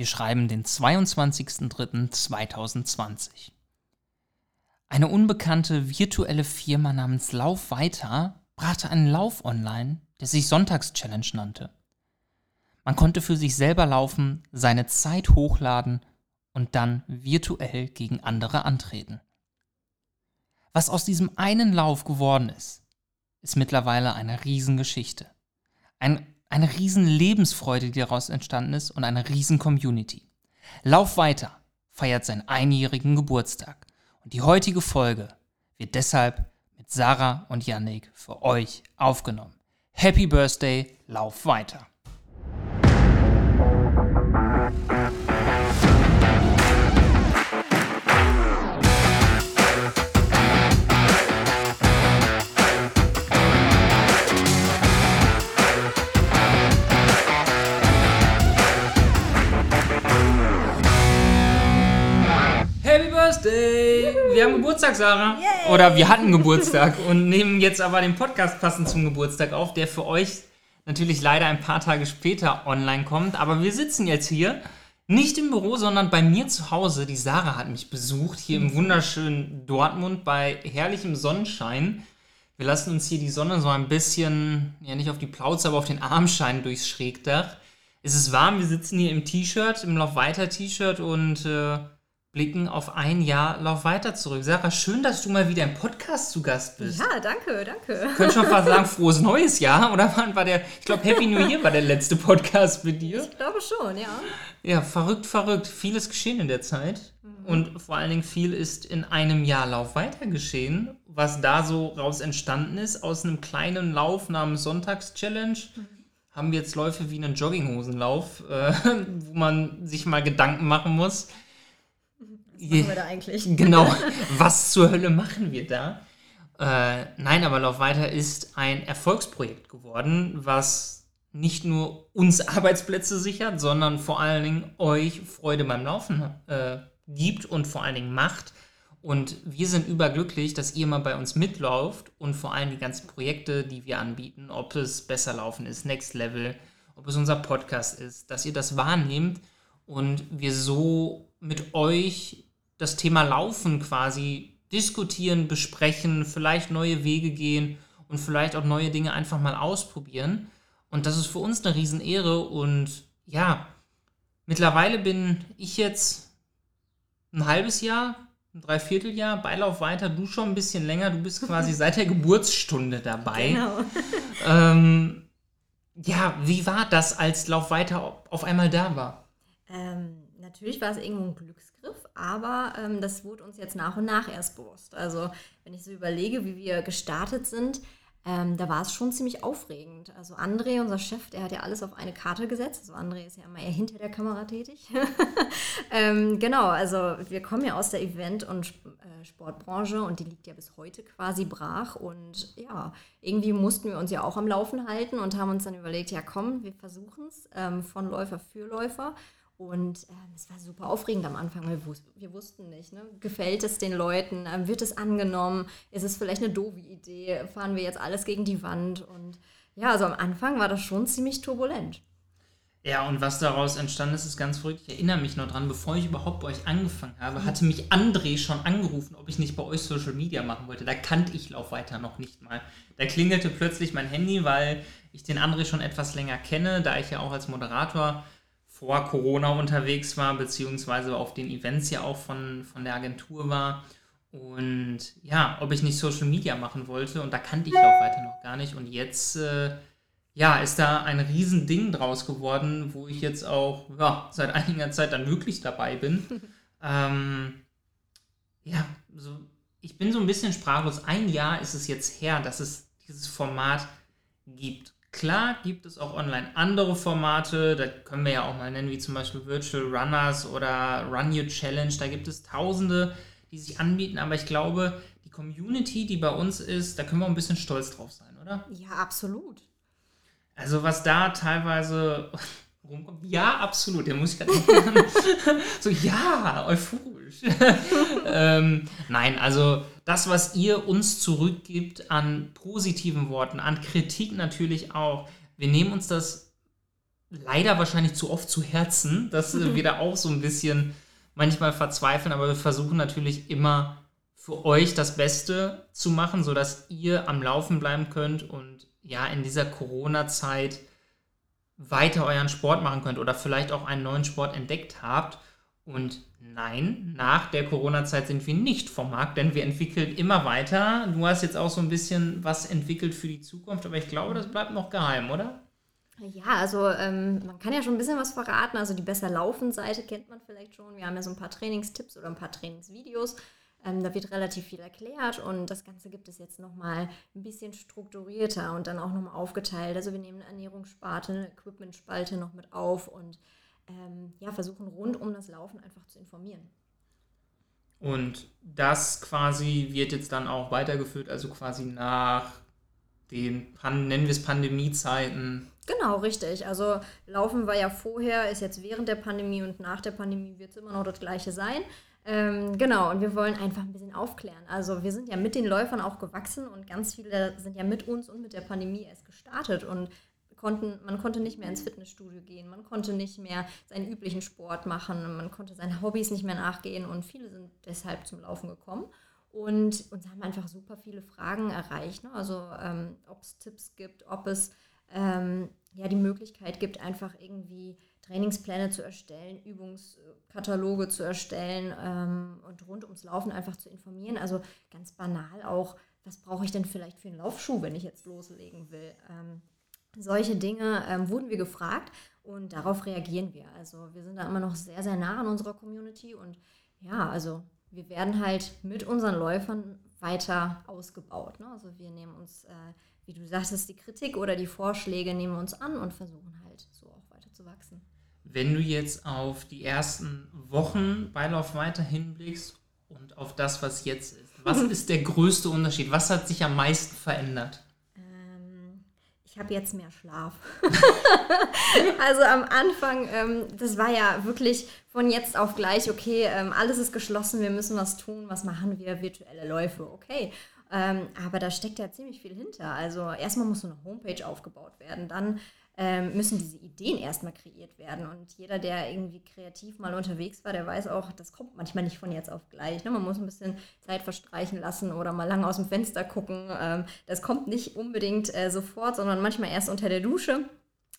Wir schreiben den 22.03.2020. Eine unbekannte virtuelle Firma namens Lauf weiter brachte einen Lauf online, der sich Sonntagschallenge nannte. Man konnte für sich selber laufen, seine Zeit hochladen und dann virtuell gegen andere antreten. Was aus diesem einen Lauf geworden ist, ist mittlerweile eine Riesengeschichte. Ein, eine riesen Lebensfreude, die daraus entstanden ist und eine riesen Community. Lauf weiter feiert seinen einjährigen Geburtstag. Und die heutige Folge wird deshalb mit Sarah und Yannick für euch aufgenommen. Happy Birthday, lauf weiter! Birthday! Wir haben Geburtstag, Sarah. Yay. Oder wir hatten Geburtstag und nehmen jetzt aber den Podcast passend zum Geburtstag auf, der für euch natürlich leider ein paar Tage später online kommt. Aber wir sitzen jetzt hier, nicht im Büro, sondern bei mir zu Hause. Die Sarah hat mich besucht, hier im wunderschönen Dortmund bei herrlichem Sonnenschein. Wir lassen uns hier die Sonne so ein bisschen, ja nicht auf die Plauze, aber auf den Arm scheinen durchs Schrägdach. Es ist warm, wir sitzen hier im T-Shirt, im Laufweiter-T-Shirt und äh, blicken auf ein Jahr Lauf weiter zurück. Sarah, schön, dass du mal wieder im Podcast zu Gast bist. Ja, danke, danke. Ich könnte schon fast sagen, frohes neues Jahr. Oder wann war der, ich glaube, Happy New Year war der letzte Podcast mit dir. Ich glaube schon, ja. Ja, verrückt, verrückt. Vieles geschehen in der Zeit. Mhm. Und vor allen Dingen viel ist in einem Jahr Lauf weiter geschehen. Was da so raus entstanden ist, aus einem kleinen Lauf namens Sonntagschallenge. Mhm haben wir jetzt Läufe wie einen Jogginghosenlauf, äh, wo man sich mal Gedanken machen muss, machen wir da eigentlich? Genau, was zur Hölle machen wir da? Äh, nein, aber Lauf weiter ist ein Erfolgsprojekt geworden, was nicht nur uns Arbeitsplätze sichert, sondern vor allen Dingen euch Freude beim Laufen äh, gibt und vor allen Dingen macht. Und wir sind überglücklich, dass ihr mal bei uns mitlauft und vor allem die ganzen Projekte, die wir anbieten, ob es besser laufen ist, Next Level, ob es unser Podcast ist, dass ihr das wahrnehmt und wir so mit euch das Thema Laufen quasi diskutieren, besprechen, vielleicht neue Wege gehen und vielleicht auch neue Dinge einfach mal ausprobieren. Und das ist für uns eine Riesenehre. Und ja, mittlerweile bin ich jetzt ein halbes Jahr, ein Dreivierteljahr, Beilauf weiter, du schon ein bisschen länger, du bist quasi seit der Geburtsstunde dabei. Genau. Ähm, ja, wie war das, als Lauf weiter auf einmal da war? Ähm, natürlich war es irgendwo ein Glücksgriff, aber ähm, das wurde uns jetzt nach und nach erst bewusst. Also wenn ich so überlege, wie wir gestartet sind, ähm, da war es schon ziemlich aufregend. Also André, unser Chef, der hat ja alles auf eine Karte gesetzt. Also André ist ja immer eher hinter der Kamera tätig. ähm, genau, also wir kommen ja aus der Event- und äh, Sportbranche und die liegt ja bis heute quasi brach. Und ja, irgendwie mussten wir uns ja auch am Laufen halten und haben uns dann überlegt, ja komm, wir versuchen es ähm, von Läufer für Läufer. Und ähm, es war super aufregend am Anfang, weil wir, wir wussten nicht, ne? gefällt es den Leuten, ähm, wird es angenommen, ist es vielleicht eine doofe Idee, fahren wir jetzt alles gegen die Wand. Und ja, also am Anfang war das schon ziemlich turbulent. Ja, und was daraus entstanden ist, ist ganz verrückt. Ich erinnere mich noch dran, bevor ich überhaupt bei euch angefangen habe, hatte mich André schon angerufen, ob ich nicht bei euch Social Media machen wollte. Da kannte ich Lauf weiter noch nicht mal. Da klingelte plötzlich mein Handy, weil ich den André schon etwas länger kenne, da ich ja auch als Moderator vor Corona unterwegs war, beziehungsweise auf den Events ja auch von, von der Agentur war. Und ja, ob ich nicht Social Media machen wollte. Und da kannte ich auch weiter noch gar nicht. Und jetzt, äh, ja, ist da ein Riesending draus geworden, wo ich jetzt auch ja, seit einiger Zeit dann wirklich dabei bin. ähm, ja, so, ich bin so ein bisschen sprachlos. Ein Jahr ist es jetzt her, dass es dieses Format gibt. Klar gibt es auch online andere Formate, da können wir ja auch mal nennen, wie zum Beispiel Virtual Runners oder Run Your Challenge. Da gibt es tausende, die sich anbieten, aber ich glaube, die Community, die bei uns ist, da können wir auch ein bisschen stolz drauf sein, oder? Ja, absolut. Also was da teilweise rumkommt, ja, absolut, der muss ja so, ja, euphorisch. ähm, nein, also das, was ihr uns zurückgibt an positiven Worten, an Kritik natürlich auch, wir nehmen uns das leider wahrscheinlich zu oft zu Herzen, dass wir da auch so ein bisschen manchmal verzweifeln, aber wir versuchen natürlich immer für euch das Beste zu machen, sodass ihr am Laufen bleiben könnt und ja, in dieser Corona-Zeit weiter euren Sport machen könnt oder vielleicht auch einen neuen Sport entdeckt habt. Und nein, nach der Corona-Zeit sind wir nicht vom Markt, denn wir entwickeln immer weiter. Du hast jetzt auch so ein bisschen was entwickelt für die Zukunft, aber ich glaube, das bleibt noch geheim, oder? Ja, also ähm, man kann ja schon ein bisschen was verraten. Also die besser laufen Seite kennt man vielleicht schon. Wir haben ja so ein paar Trainingstipps oder ein paar Trainingsvideos. Ähm, da wird relativ viel erklärt und das Ganze gibt es jetzt nochmal ein bisschen strukturierter und dann auch nochmal aufgeteilt. Also wir nehmen eine Ernährungssparte, eine Equipmentspalte noch mit auf und ähm, ja, versuchen rund um das Laufen einfach zu informieren. Und das quasi wird jetzt dann auch weitergeführt, also quasi nach den, nennen wir es Pandemiezeiten. Genau, richtig. Also Laufen war ja vorher, ist jetzt während der Pandemie und nach der Pandemie wird es immer noch das gleiche sein. Ähm, genau, und wir wollen einfach ein bisschen aufklären. Also wir sind ja mit den Läufern auch gewachsen und ganz viele sind ja mit uns und mit der Pandemie erst gestartet und konnten, man konnte nicht mehr ins Fitnessstudio gehen, man konnte nicht mehr seinen üblichen Sport machen, man konnte seinen Hobbys nicht mehr nachgehen und viele sind deshalb zum Laufen gekommen. Und uns haben einfach super viele Fragen erreicht. Ne? Also ähm, ob es Tipps gibt, ob es ähm, ja die Möglichkeit gibt, einfach irgendwie Trainingspläne zu erstellen, Übungskataloge zu erstellen ähm, und rund ums Laufen einfach zu informieren. Also ganz banal auch, was brauche ich denn vielleicht für einen Laufschuh, wenn ich jetzt loslegen will? Ähm, solche Dinge ähm, wurden wir gefragt und darauf reagieren wir. Also wir sind da immer noch sehr, sehr nah an unserer Community und ja, also wir werden halt mit unseren Läufern weiter ausgebaut. Ne? Also wir nehmen uns, äh, wie du sagtest, die Kritik oder die Vorschläge nehmen wir uns an und versuchen halt so auch weiter zu wachsen. Wenn du jetzt auf die ersten Wochen Beilauf weiter hinblickst und auf das, was jetzt ist, was ist der größte Unterschied? Was hat sich am meisten verändert? Ich habe jetzt mehr Schlaf. also am Anfang, ähm, das war ja wirklich von jetzt auf gleich, okay, ähm, alles ist geschlossen, wir müssen was tun, was machen wir? Virtuelle Läufe, okay. Ähm, aber da steckt ja ziemlich viel hinter. Also erstmal muss so eine Homepage aufgebaut werden, dann ähm, müssen diese Ideen erstmal kreiert werden. Und jeder, der irgendwie kreativ mal unterwegs war, der weiß auch, das kommt manchmal nicht von jetzt auf gleich. Ne? Man muss ein bisschen Zeit verstreichen lassen oder mal lange aus dem Fenster gucken. Ähm, das kommt nicht unbedingt äh, sofort, sondern manchmal erst unter der Dusche.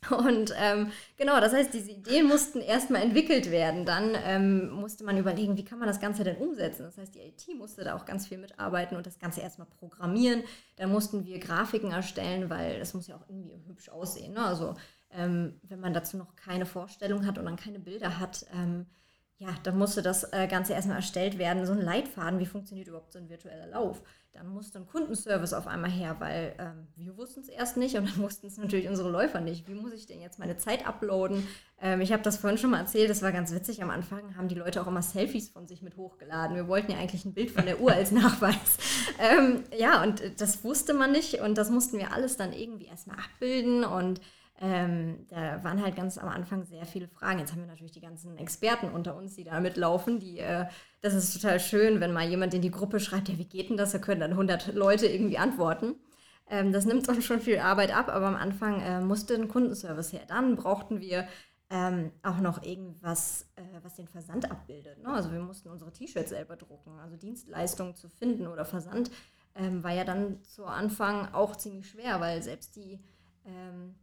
Und ähm, genau, das heißt, diese Ideen mussten erstmal entwickelt werden. Dann ähm, musste man überlegen, wie kann man das Ganze denn umsetzen. Das heißt, die IT musste da auch ganz viel mitarbeiten und das Ganze erstmal programmieren. Dann mussten wir Grafiken erstellen, weil das muss ja auch irgendwie hübsch aussehen. Ne? Also ähm, wenn man dazu noch keine Vorstellung hat und dann keine Bilder hat, ähm, ja, dann musste das äh, Ganze erstmal erstellt werden, so ein Leitfaden, wie funktioniert überhaupt so ein virtueller Lauf. Dann musste ein Kundenservice auf einmal her, weil ähm, wir wussten es erst nicht und dann wussten es natürlich unsere Läufer nicht. Wie muss ich denn jetzt meine Zeit uploaden? Ähm, ich habe das vorhin schon mal erzählt, das war ganz witzig. Am Anfang haben die Leute auch immer Selfies von sich mit hochgeladen. Wir wollten ja eigentlich ein Bild von der Uhr als Nachweis. Ähm, ja, und das wusste man nicht und das mussten wir alles dann irgendwie erstmal abbilden und ähm, da waren halt ganz am Anfang sehr viele Fragen. Jetzt haben wir natürlich die ganzen Experten unter uns, die da mitlaufen. Die, äh, das ist total schön, wenn mal jemand in die Gruppe schreibt, ja, wie geht denn das? Da können dann 100 Leute irgendwie antworten. Ähm, das nimmt uns schon viel Arbeit ab, aber am Anfang äh, musste ein Kundenservice her. Dann brauchten wir ähm, auch noch irgendwas, äh, was den Versand abbildet. Ne? Also wir mussten unsere T-Shirts selber drucken. Also Dienstleistungen zu finden oder Versand ähm, war ja dann zu Anfang auch ziemlich schwer, weil selbst die ähm,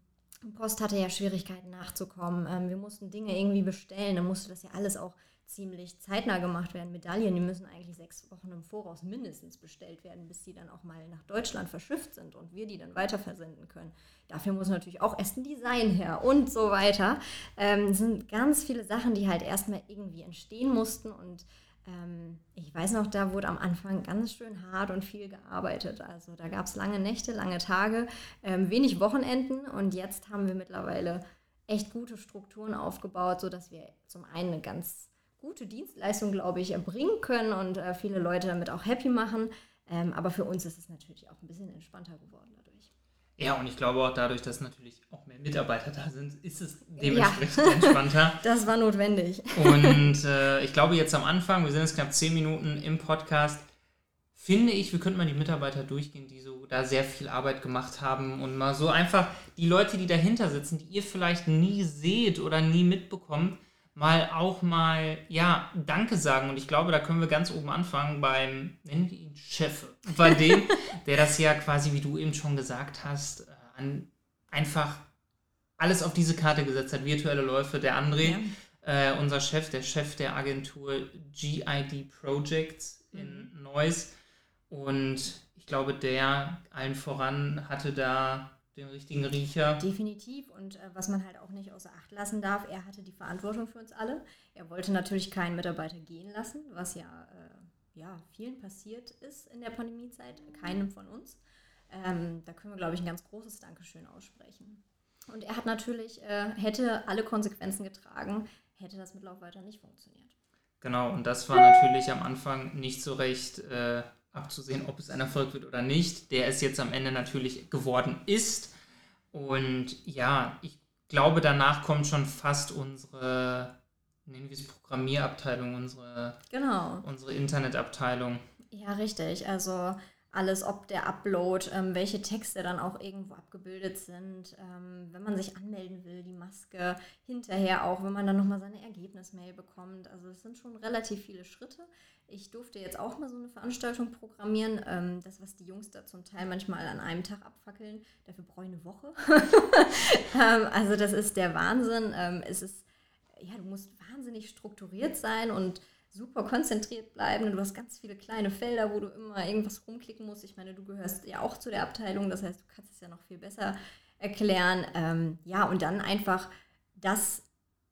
Post hatte ja Schwierigkeiten nachzukommen. Ähm, wir mussten Dinge irgendwie bestellen. Dann musste das ja alles auch ziemlich zeitnah gemacht werden. Medaillen, die müssen eigentlich sechs Wochen im Voraus mindestens bestellt werden, bis die dann auch mal nach Deutschland verschifft sind und wir die dann weiter versenden können. Dafür muss natürlich auch erst ein Design her und so weiter. Ähm, sind ganz viele Sachen, die halt erstmal irgendwie entstehen mussten und ähm, ich weiß noch, da wurde am Anfang ganz schön hart und viel gearbeitet. Also da gab es lange Nächte, lange Tage, ähm, wenig Wochenenden und jetzt haben wir mittlerweile echt gute Strukturen aufgebaut, sodass wir zum einen eine ganz gute Dienstleistung, glaube ich, erbringen können und äh, viele Leute damit auch happy machen. Ähm, aber für uns ist es natürlich auch ein bisschen entspannter geworden dadurch. Ja, und ich glaube auch dadurch, dass natürlich auch mehr Mitarbeiter da sind, ist es dementsprechend ja. entspannter. Das war notwendig. Und äh, ich glaube jetzt am Anfang, wir sind jetzt knapp zehn Minuten im Podcast, finde ich, wir könnten mal die Mitarbeiter durchgehen, die so da sehr viel Arbeit gemacht haben und mal so einfach die Leute, die dahinter sitzen, die ihr vielleicht nie seht oder nie mitbekommt, mal auch mal, ja, Danke sagen. Und ich glaube, da können wir ganz oben anfangen beim, nennen wir ihn Chef, bei dem, der das ja quasi, wie du eben schon gesagt hast, äh, an, einfach alles auf diese Karte gesetzt hat, virtuelle Läufe. Der André, ja. äh, unser Chef, der Chef der Agentur GID Projects in mhm. Neuss. Und ich glaube, der allen voran hatte da den richtigen Riecher. Definitiv. Und äh, was man halt auch nicht außer Acht lassen darf, er hatte die Verantwortung für uns alle. Er wollte natürlich keinen Mitarbeiter gehen lassen, was ja, äh, ja vielen passiert ist in der Pandemiezeit, keinem von uns. Ähm, da können wir, glaube ich, ein ganz großes Dankeschön aussprechen. Und er hat natürlich, äh, hätte alle Konsequenzen getragen, hätte das mit Lauf weiter nicht funktioniert. Genau, und das war natürlich am Anfang nicht so recht äh, abzusehen, ob es ein Erfolg wird oder nicht, der es jetzt am Ende natürlich geworden ist. Und ja, ich glaube, danach kommt schon fast unsere, nennen wir es Programmierabteilung, unsere, genau. unsere Internetabteilung. Ja, richtig. Also alles, ob der Upload, ähm, welche Texte dann auch irgendwo abgebildet sind, ähm, wenn man sich anmelden will, die Maske, hinterher auch, wenn man dann nochmal seine Ergebnismail bekommt. Also es sind schon relativ viele Schritte. Ich durfte jetzt auch mal so eine Veranstaltung programmieren. Ähm, das, was die Jungs da zum Teil manchmal an einem Tag abfackeln, dafür brauche ich eine Woche. Ähm, also das ist der Wahnsinn. Ähm, es ist, ja, du musst wahnsinnig strukturiert sein und super konzentriert bleiben. Und du hast ganz viele kleine Felder, wo du immer irgendwas rumklicken musst. Ich meine, du gehörst ja auch zu der Abteilung, das heißt, du kannst es ja noch viel besser erklären. Ähm, ja, und dann einfach das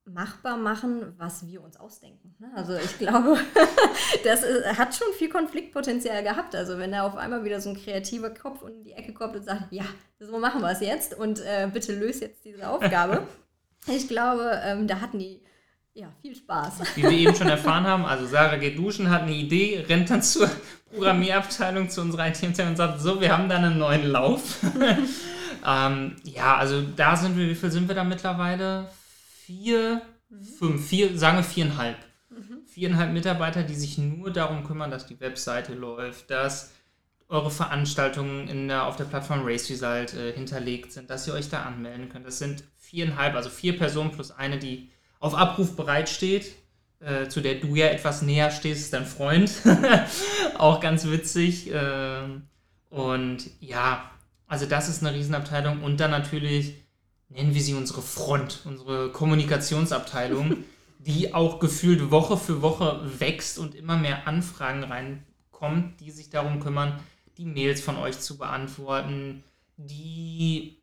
machbar machen, was wir uns ausdenken. Ne? Also ich glaube, das ist, hat schon viel Konfliktpotenzial gehabt. Also wenn da auf einmal wieder so ein kreativer Kopf in die Ecke kommt und sagt, ja, so machen wir es jetzt und äh, bitte löse jetzt diese Aufgabe. ich glaube, ähm, da hatten die ja, viel Spaß. Wie wir eben schon erfahren haben, also Sarah geht duschen, hat eine Idee, rennt dann zur Programmierabteilung, zu unserer it und sagt, so, wir haben da einen neuen Lauf. ähm, ja, also da sind wir, wie viel sind wir da mittlerweile? Vier, mhm. fünf, vier, sagen wir viereinhalb. Mhm. Viereinhalb Mitarbeiter, die sich nur darum kümmern, dass die Webseite läuft, dass eure Veranstaltungen in der, auf der Plattform Race Result äh, hinterlegt sind, dass ihr euch da anmelden könnt. Das sind viereinhalb, also vier Personen plus eine, die auf Abruf bereitsteht, äh, zu der du ja etwas näher stehst, dein Freund. auch ganz witzig. Äh, und ja, also das ist eine Riesenabteilung. Und dann natürlich nennen wir sie unsere Front, unsere Kommunikationsabteilung, die auch gefühlt Woche für Woche wächst und immer mehr Anfragen reinkommt, die sich darum kümmern, die Mails von euch zu beantworten, die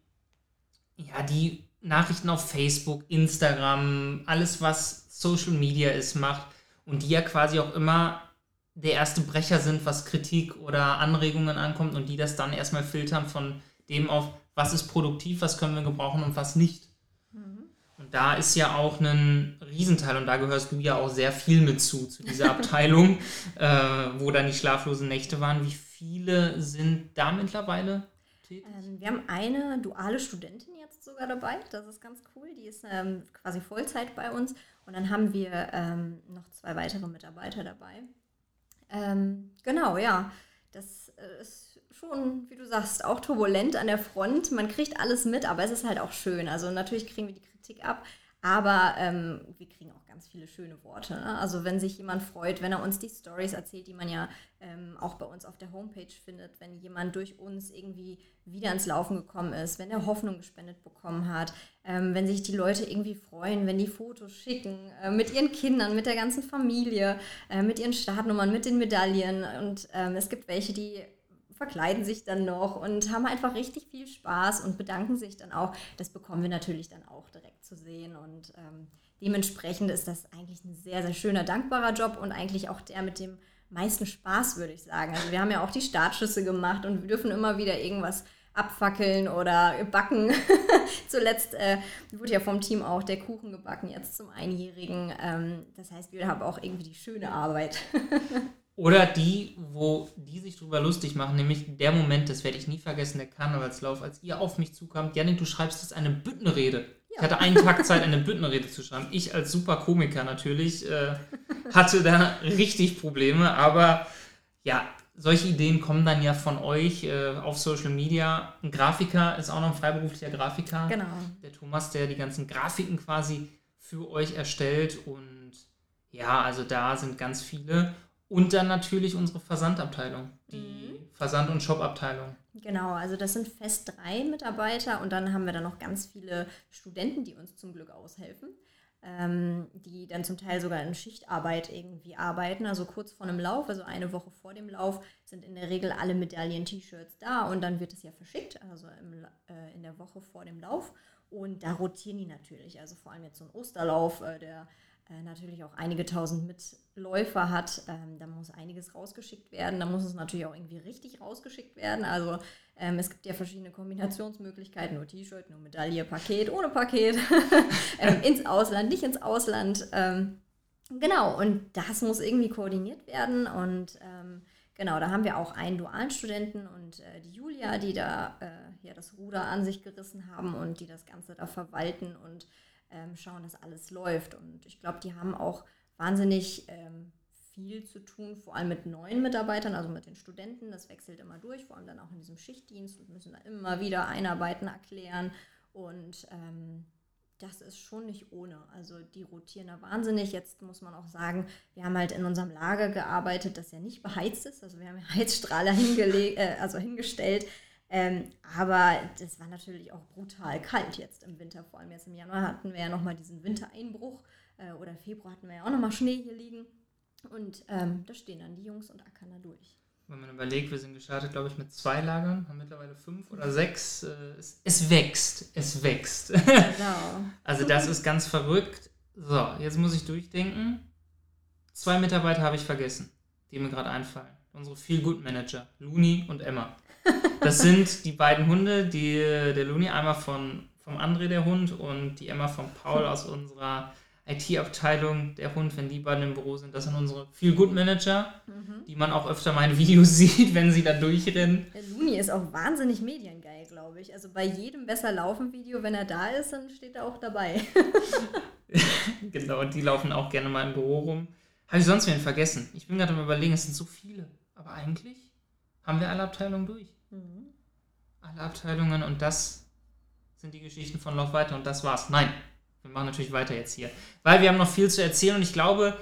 ja, die Nachrichten auf Facebook, Instagram, alles was Social Media ist, macht und die ja quasi auch immer der erste Brecher sind, was Kritik oder Anregungen ankommt und die das dann erstmal filtern von dem auf, was ist produktiv, was können wir gebrauchen und was nicht. Mhm. Und da ist ja auch ein Riesenteil und da gehörst du ja auch sehr viel mit zu, zu dieser Abteilung, äh, wo dann die schlaflosen Nächte waren. Wie viele sind da mittlerweile tätig? Ähm, wir haben eine duale Studentin sogar dabei. Das ist ganz cool. Die ist ähm, quasi Vollzeit bei uns. Und dann haben wir ähm, noch zwei weitere Mitarbeiter dabei. Ähm, genau, ja. Das äh, ist schon, wie du sagst, auch turbulent an der Front. Man kriegt alles mit, aber es ist halt auch schön. Also natürlich kriegen wir die Kritik ab, aber ähm, wir kriegen auch ganz viele schöne Worte. Ne? Also wenn sich jemand freut, wenn er uns die Stories erzählt, die man ja ähm, auch bei uns auf der Homepage findet, wenn jemand durch uns irgendwie wieder ins Laufen gekommen ist, wenn er Hoffnung gespendet bekommen hat, ähm, wenn sich die Leute irgendwie freuen, wenn die Fotos schicken, äh, mit ihren Kindern, mit der ganzen Familie, äh, mit ihren Startnummern, mit den Medaillen. Und ähm, es gibt welche, die verkleiden sich dann noch und haben einfach richtig viel Spaß und bedanken sich dann auch. Das bekommen wir natürlich dann auch direkt zu sehen und ähm, dementsprechend ist das eigentlich ein sehr, sehr schöner, dankbarer Job und eigentlich auch der mit dem meisten Spaß, würde ich sagen. Also wir haben ja auch die Startschüsse gemacht und wir dürfen immer wieder irgendwas abfackeln oder backen. Zuletzt äh, wurde ja vom Team auch der Kuchen gebacken, jetzt zum Einjährigen. Ähm, das heißt, wir haben auch irgendwie die schöne Arbeit. Oder die, wo die sich drüber lustig machen, nämlich der Moment, das werde ich nie vergessen, der Karnevalslauf, als ihr auf mich zukamt. Janik, du schreibst jetzt eine Büttenrede. Ja. Ich hatte einen Tag Zeit, eine Büttenrede zu schreiben. Ich als super Komiker natürlich äh, hatte da richtig Probleme, aber ja, solche Ideen kommen dann ja von euch äh, auf Social Media. Ein Grafiker ist auch noch ein freiberuflicher Grafiker. Genau. Der Thomas, der die ganzen Grafiken quasi für euch erstellt. Und ja, also da sind ganz viele. Und dann natürlich unsere Versandabteilung, die mhm. Versand- und Shopabteilung. Genau, also das sind fest drei Mitarbeiter und dann haben wir dann noch ganz viele Studenten, die uns zum Glück aushelfen ähm, die dann zum Teil sogar in Schichtarbeit irgendwie arbeiten, also kurz vor einem Lauf, also eine Woche vor dem Lauf, sind in der Regel alle Medaillen-T-Shirts da und dann wird es ja verschickt, also im, äh, in der Woche vor dem Lauf. Und da rotieren die natürlich, also vor allem jetzt so ein Osterlauf, äh, der natürlich auch einige tausend Mitläufer hat. Ähm, da muss einiges rausgeschickt werden. Da muss es natürlich auch irgendwie richtig rausgeschickt werden. Also ähm, es gibt ja verschiedene Kombinationsmöglichkeiten, nur T-Shirt, nur Medaille, Paket, ohne Paket, ähm, ins Ausland, nicht ins Ausland. Ähm, genau, und das muss irgendwie koordiniert werden. Und ähm, genau, da haben wir auch einen dualen Studenten und äh, die Julia, die da äh, ja das Ruder an sich gerissen haben und die das Ganze da verwalten und ähm, schauen, dass alles läuft. Und ich glaube, die haben auch wahnsinnig ähm, viel zu tun, vor allem mit neuen Mitarbeitern, also mit den Studenten. Das wechselt immer durch, vor allem dann auch in diesem Schichtdienst und müssen da immer wieder einarbeiten, erklären. Und ähm, das ist schon nicht ohne. Also die rotieren da wahnsinnig. Jetzt muss man auch sagen, wir haben halt in unserem Lager gearbeitet, das ja nicht beheizt ist. Also wir haben Heizstrahler hingelegt, äh, also hingestellt. Ähm, aber das war natürlich auch brutal kalt jetzt im Winter. Vor allem jetzt im Januar hatten wir ja nochmal diesen Wintereinbruch. Äh, oder im Februar hatten wir ja auch nochmal Schnee hier liegen. Und ähm, da stehen dann die Jungs und ackern da durch. Wenn man überlegt, wir sind gestartet, glaube ich, mit zwei Lagern, haben mittlerweile fünf oder sechs. Äh, es, es, wächst, es wächst. Genau. also das ist ganz verrückt. So, jetzt muss ich durchdenken. Zwei Mitarbeiter habe ich vergessen, die mir gerade einfallen. Unsere Feel Good Manager, Luni und Emma. Das sind die beiden Hunde, die, der Luni einmal von, vom André, der Hund, und die Emma von Paul aus unserer IT-Abteilung, der Hund, wenn die beiden im Büro sind, das sind unsere Feel-Good-Manager, mhm. die man auch öfter mal in Videos sieht, wenn sie da durchrennen. Der Luni ist auch wahnsinnig mediengeil, glaube ich. Also bei jedem besser laufen Video, wenn er da ist, dann steht er auch dabei. genau, und die laufen auch gerne mal im Büro rum. Habe ich sonst wen vergessen? Ich bin gerade am überlegen, es sind so viele. Aber eigentlich haben wir alle Abteilungen durch. Alle Abteilungen und das sind die Geschichten von Lauf weiter und das war's. Nein, wir machen natürlich weiter jetzt hier. Weil wir haben noch viel zu erzählen und ich glaube,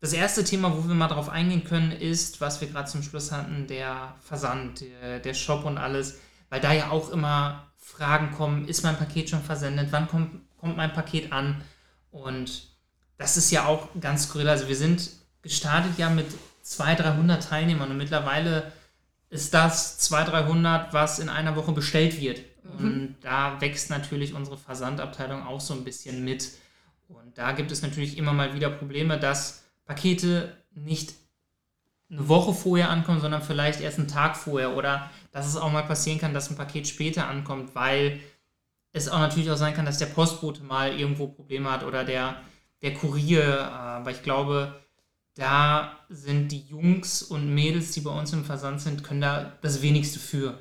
das erste Thema, wo wir mal drauf eingehen können, ist, was wir gerade zum Schluss hatten, der Versand, der, der Shop und alles. Weil da ja auch immer Fragen kommen, ist mein Paket schon versendet, wann kommt, kommt mein Paket an? Und das ist ja auch ganz skurril. Also wir sind gestartet ja mit 200, 300 Teilnehmern und mittlerweile ist das 200, 300, was in einer Woche bestellt wird. Mhm. Und da wächst natürlich unsere Versandabteilung auch so ein bisschen mit. Und da gibt es natürlich immer mal wieder Probleme, dass Pakete nicht eine Woche vorher ankommen, sondern vielleicht erst einen Tag vorher. Oder dass es auch mal passieren kann, dass ein Paket später ankommt, weil es auch natürlich auch sein kann, dass der Postbote mal irgendwo Probleme hat oder der, der Kurier. Aber ich glaube, da sind die Jungs und Mädels, die bei uns im Versand sind, können da das wenigste für.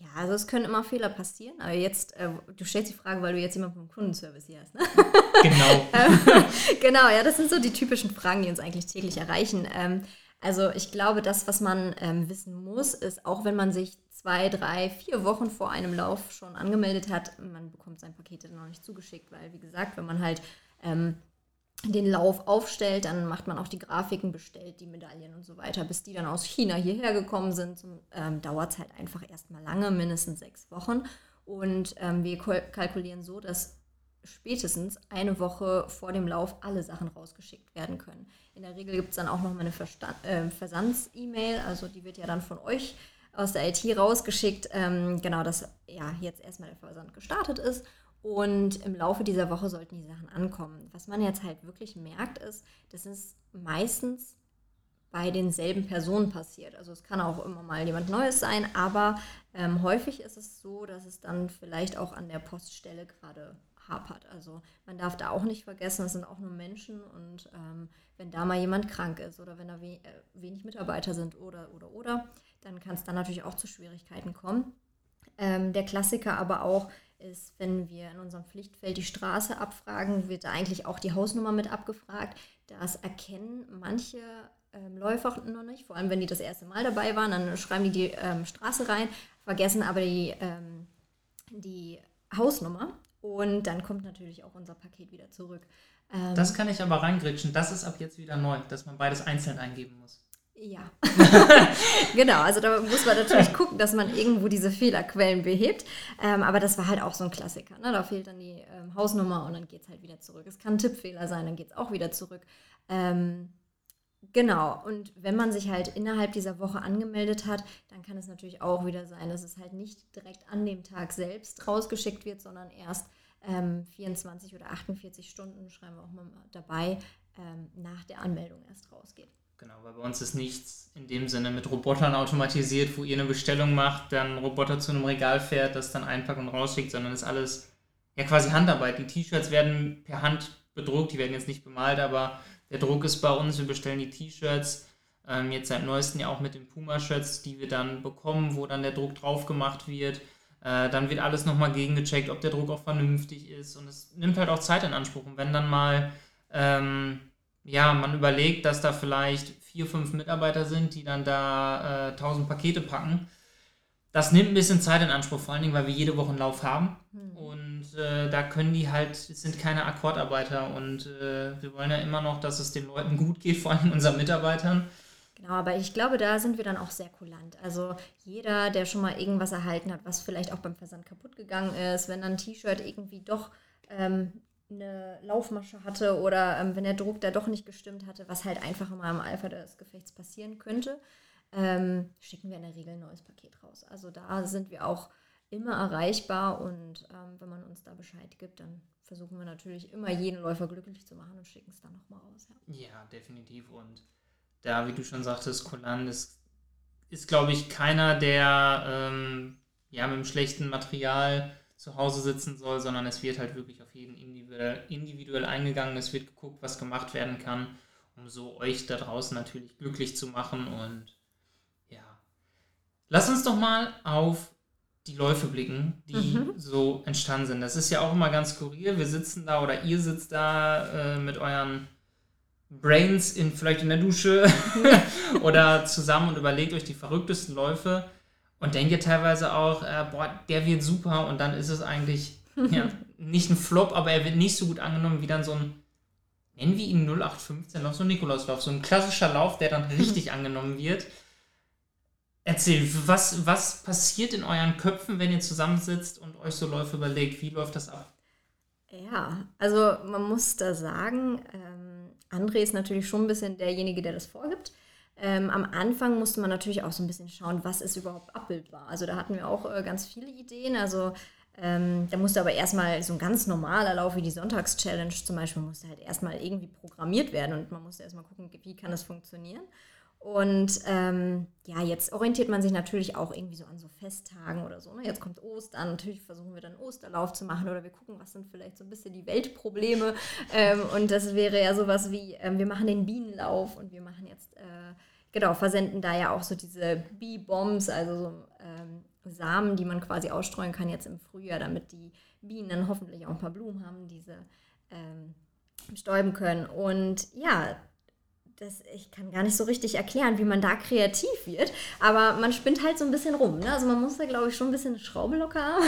Ja, also es können immer Fehler passieren, aber jetzt, äh, du stellst die Frage, weil du jetzt jemanden vom Kundenservice hier hast, ne? Genau. genau, ja, das sind so die typischen Fragen, die uns eigentlich täglich erreichen. Ähm, also ich glaube, das, was man ähm, wissen muss, ist, auch wenn man sich zwei, drei, vier Wochen vor einem Lauf schon angemeldet hat, man bekommt sein Paket dann noch nicht zugeschickt, weil, wie gesagt, wenn man halt ähm, den Lauf aufstellt, dann macht man auch die Grafiken, bestellt die Medaillen und so weiter. Bis die dann aus China hierher gekommen sind, ähm, dauert es halt einfach erstmal lange, mindestens sechs Wochen. Und ähm, wir kalkulieren so, dass spätestens eine Woche vor dem Lauf alle Sachen rausgeschickt werden können. In der Regel gibt es dann auch noch mal eine äh, Versands-E-Mail, also die wird ja dann von euch aus der IT rausgeschickt, ähm, genau, dass ja jetzt erstmal der Versand gestartet ist und im Laufe dieser Woche sollten die Sachen ankommen. Was man jetzt halt wirklich merkt, ist, dass es meistens bei denselben Personen passiert. Also es kann auch immer mal jemand Neues sein, aber ähm, häufig ist es so, dass es dann vielleicht auch an der Poststelle gerade hapert. Also man darf da auch nicht vergessen, es sind auch nur Menschen und ähm, wenn da mal jemand krank ist oder wenn da we äh, wenig Mitarbeiter sind oder oder oder, dann kann es dann natürlich auch zu Schwierigkeiten kommen. Ähm, der Klassiker aber auch, ist, wenn wir in unserem Pflichtfeld die Straße abfragen, wird da eigentlich auch die Hausnummer mit abgefragt. Das erkennen manche ähm, Läufer noch nicht, vor allem wenn die das erste Mal dabei waren, dann schreiben die die ähm, Straße rein, vergessen aber die, ähm, die Hausnummer und dann kommt natürlich auch unser Paket wieder zurück. Ähm, das kann ich aber reingritschen, das ist ab jetzt wieder neu, dass man beides einzeln eingeben muss. Ja, genau. Also da muss man natürlich gucken, dass man irgendwo diese Fehlerquellen behebt. Ähm, aber das war halt auch so ein Klassiker. Ne? Da fehlt dann die ähm, Hausnummer und dann geht es halt wieder zurück. Es kann ein Tippfehler sein, dann geht es auch wieder zurück. Ähm, genau. Und wenn man sich halt innerhalb dieser Woche angemeldet hat, dann kann es natürlich auch wieder sein, dass es halt nicht direkt an dem Tag selbst rausgeschickt wird, sondern erst 24 ähm, oder 48 Stunden, schreiben wir auch mal dabei, ähm, nach der Anmeldung erst rausgeht. Genau, weil bei uns ist nichts in dem Sinne mit Robotern automatisiert, wo ihr eine Bestellung macht, dann ein Roboter zu einem Regal fährt, das dann einpackt und rausschickt, sondern ist alles ja quasi Handarbeit. Die T-Shirts werden per Hand bedruckt, die werden jetzt nicht bemalt, aber der Druck ist bei uns. Wir bestellen die T-Shirts, ähm, jetzt seit neuestem ja auch mit den Puma-Shirts, die wir dann bekommen, wo dann der Druck drauf gemacht wird. Äh, dann wird alles nochmal gegengecheckt, ob der Druck auch vernünftig ist. Und es nimmt halt auch Zeit in Anspruch. Und wenn dann mal ähm, ja, man überlegt, dass da vielleicht vier, fünf Mitarbeiter sind, die dann da äh, 1000 Pakete packen. Das nimmt ein bisschen Zeit in Anspruch, vor allen Dingen, weil wir jede Woche einen Lauf haben. Mhm. Und äh, da können die halt, es sind keine Akkordarbeiter und äh, wir wollen ja immer noch, dass es den Leuten gut geht, vor allem unseren Mitarbeitern. Genau, aber ich glaube, da sind wir dann auch sehr kulant. Also jeder, der schon mal irgendwas erhalten hat, was vielleicht auch beim Versand kaputt gegangen ist, wenn dann ein T-Shirt irgendwie doch ähm, eine Laufmasche hatte oder ähm, wenn der Druck da doch nicht gestimmt hatte, was halt einfach immer im Alpha des Gefechts passieren könnte, ähm, schicken wir in der Regel ein neues Paket raus. Also da sind wir auch immer erreichbar und ähm, wenn man uns da Bescheid gibt, dann versuchen wir natürlich immer jeden Läufer glücklich zu machen und schicken es dann nochmal raus. Ja. ja, definitiv. Und da, wie du schon sagtest, Colan ist, ist glaube ich, keiner, der ähm, ja, mit einem schlechten Material zu Hause sitzen soll, sondern es wird halt wirklich auf jeden individuell, individuell eingegangen. Es wird geguckt, was gemacht werden kann, um so euch da draußen natürlich glücklich zu machen. Und ja, lass uns doch mal auf die Läufe blicken, die mhm. so entstanden sind. Das ist ja auch immer ganz skurril. Wir sitzen da oder ihr sitzt da äh, mit euren Brains in, vielleicht in der Dusche oder zusammen und überlegt euch die verrücktesten Läufe und denke teilweise auch, äh, boah, der wird super und dann ist es eigentlich ja, nicht ein Flop, aber er wird nicht so gut angenommen wie dann so ein, nennen wir ihn 0815, noch so ein Nikolauslauf, so ein klassischer Lauf, der dann richtig angenommen wird. Erzähl, was, was passiert in euren Köpfen, wenn ihr zusammensitzt und euch so Läufe überlegt? Wie läuft das ab? Ja, also man muss da sagen, ähm, André ist natürlich schon ein bisschen derjenige, der das vorgibt. Ähm, am Anfang musste man natürlich auch so ein bisschen schauen, was ist überhaupt abbildbar. Also da hatten wir auch äh, ganz viele Ideen. Also ähm, da musste aber erstmal so ein ganz normaler Lauf wie die Sonntagschallenge zum Beispiel, musste halt erstmal irgendwie programmiert werden und man musste erstmal gucken, wie kann das funktionieren. Und ähm, ja, jetzt orientiert man sich natürlich auch irgendwie so an so Festtagen oder so. Ne? Jetzt kommt Ostern, natürlich versuchen wir dann Osterlauf zu machen oder wir gucken, was sind vielleicht so ein bisschen die Weltprobleme. Ähm, und das wäre ja sowas wie, ähm, wir machen den Bienenlauf und wir machen jetzt, äh, genau, versenden da ja auch so diese Bee-Bombs, also so ähm, Samen, die man quasi ausstreuen kann jetzt im Frühjahr, damit die Bienen dann hoffentlich auch ein paar Blumen haben, diese ähm, stäuben können. Und ja, das, ich kann gar nicht so richtig erklären, wie man da kreativ wird, aber man spinnt halt so ein bisschen rum. Ne? Also man muss da, glaube ich, schon ein bisschen eine Schraube locker haben.